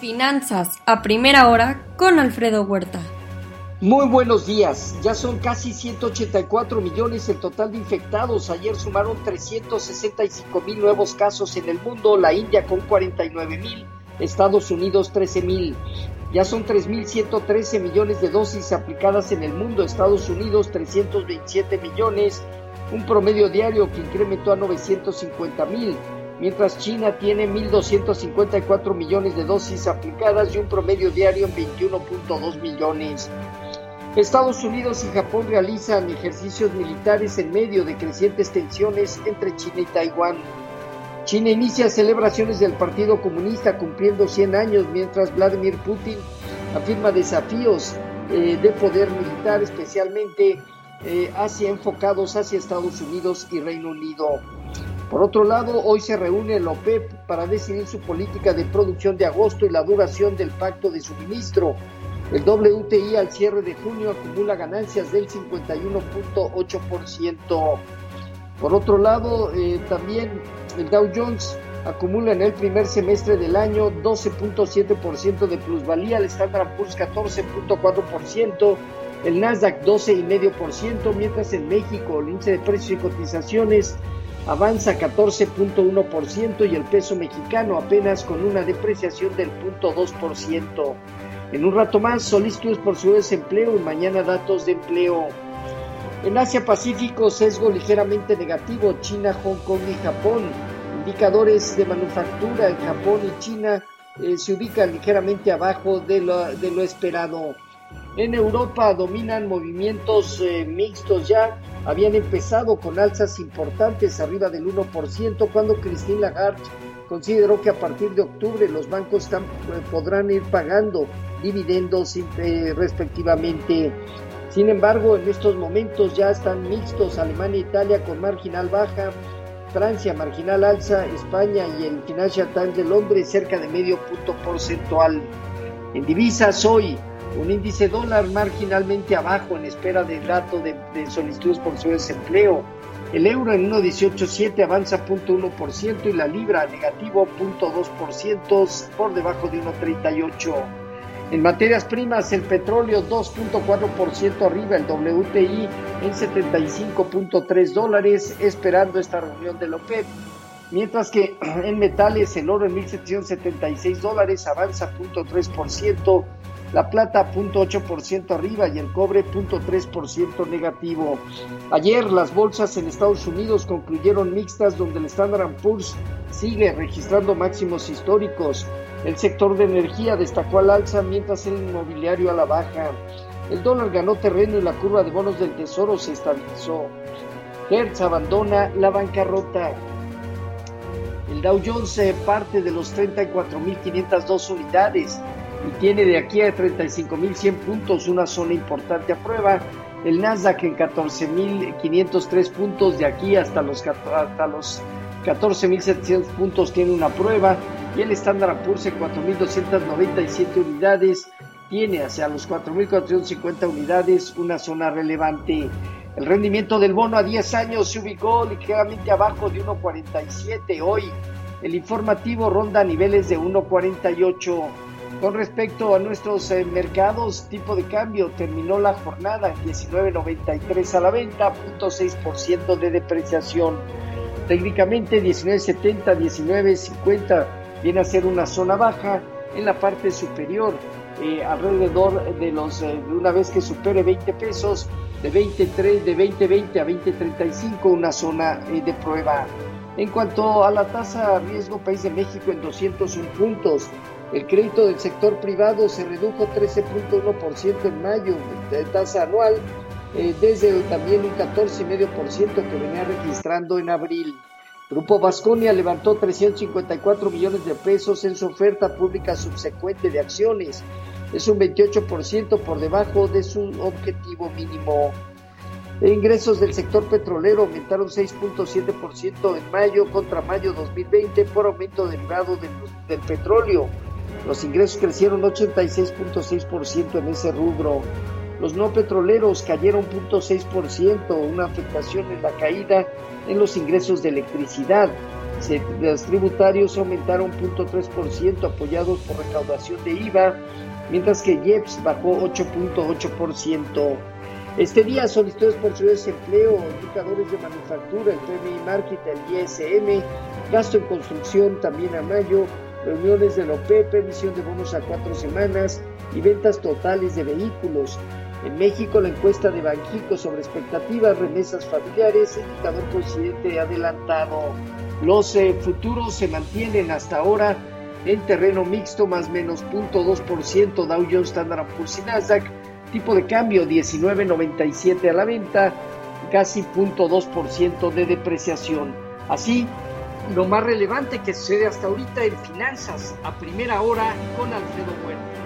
Finanzas a primera hora con Alfredo Huerta. Muy buenos días. Ya son casi 184 millones el total de infectados. Ayer sumaron 365 mil nuevos casos en el mundo. La India con 49 mil. Estados Unidos 13 mil. Ya son 3.113 millones de dosis aplicadas en el mundo. Estados Unidos 327 millones. Un promedio diario que incrementó a 950 mil mientras China tiene 1.254 millones de dosis aplicadas y un promedio diario en 21.2 millones. Estados Unidos y Japón realizan ejercicios militares en medio de crecientes tensiones entre China y Taiwán. China inicia celebraciones del Partido Comunista cumpliendo 100 años, mientras Vladimir Putin afirma desafíos eh, de poder militar, especialmente eh, hacia enfocados hacia Estados Unidos y Reino Unido. Por otro lado, hoy se reúne el OPEP para decidir su política de producción de agosto y la duración del pacto de suministro. El WTI al cierre de junio acumula ganancias del 51.8%. Por otro lado, eh, también el Dow Jones acumula en el primer semestre del año 12.7% de plusvalía, el Standard Poor's 14.4%, el Nasdaq 12,5%, mientras en México el índice de precios y cotizaciones avanza 14.1% y el peso mexicano apenas con una depreciación del 0.2%. En un rato más, solicitudes por su desempleo y mañana datos de empleo. En Asia Pacífico, sesgo ligeramente negativo, China, Hong Kong y Japón. Indicadores de manufactura en Japón y China eh, se ubican ligeramente abajo de lo, de lo esperado. En Europa dominan movimientos eh, mixtos ya. Habían empezado con alzas importantes arriba del 1% cuando Christine Lagarde consideró que a partir de octubre los bancos eh, podrán ir pagando dividendos eh, respectivamente. Sin embargo, en estos momentos ya están mixtos Alemania e Italia con marginal baja, Francia marginal alza, España y el Financial Times de Londres cerca de medio punto porcentual. En divisas hoy, un índice dólar marginalmente abajo en espera del dato de, solicitudes por su desempleo. El euro en 1.187 avanza 0.1% y la libra negativo 0.2% por debajo de 1.38. En materias primas, el petróleo 2.4% arriba, el WTI en 75.3 dólares, esperando esta reunión de OPEP. Mientras que en metales, el oro en 1.776 dólares avanza 0.3%, la plata 0.8% arriba y el cobre 0.3% negativo. Ayer las bolsas en Estados Unidos concluyeron mixtas donde el Standard Poor's sigue registrando máximos históricos. El sector de energía destacó al alza mientras el inmobiliario a la baja. El dólar ganó terreno y la curva de bonos del tesoro se estabilizó. Hertz abandona la bancarrota. El Dow Jones parte de los 34.502 unidades y tiene de aquí a 35.100 puntos una zona importante a prueba. El Nasdaq en 14.503 puntos de aquí hasta los, hasta los 14.700 puntos tiene una prueba y el Standard Poor's en 4.297 unidades tiene hacia los 4.450 unidades una zona relevante. El rendimiento del bono a 10 años se ubicó ligeramente abajo de 1.47 hoy. El informativo ronda niveles de 1.48. Con respecto a nuestros eh, mercados, tipo de cambio terminó la jornada en 19.93 a la venta, 0.6% de depreciación. Técnicamente 19.70, 19.50 viene a ser una zona baja en la parte superior, eh, alrededor de los, eh, una vez que supere 20 pesos, de 23, de 20.20 a 20.35, una zona de prueba. En cuanto a la tasa riesgo país de México en 201 puntos, el crédito del sector privado se redujo 13.1% en mayo de tasa anual, eh, desde también un 14,5% que venía registrando en abril. Grupo Vasconia levantó 354 millones de pesos en su oferta pública subsecuente de acciones. Es un 28% por debajo de su objetivo mínimo. Ingresos del sector petrolero aumentaron 6.7% en mayo contra mayo 2020 por aumento derivado del petróleo. Los ingresos crecieron 86.6% en ese rubro. Los no petroleros cayeron 0.6%, una afectación en la caída en los ingresos de electricidad. Los tributarios aumentaron 0.3% apoyados por recaudación de IVA, mientras que IEPS bajó 8.8%. Este día solicitudes por su desempleo, indicadores de manufactura, el PMI Market, el ISM, gasto en construcción también a mayo, reuniones de la OPEP, emisión de bonos a cuatro semanas y ventas totales de vehículos. En México, la encuesta de Banjico sobre expectativas, remesas familiares, indicador coincidente adelantado. Los eh, futuros se mantienen hasta ahora en terreno mixto, más menos 0.2%, Dow Jones, Standard Poor's y Nasdaq Tipo de cambio 19.97 a la venta, casi 0.2% de depreciación. Así, lo más relevante que sucede hasta ahorita en finanzas a primera hora con Alfredo Bueno.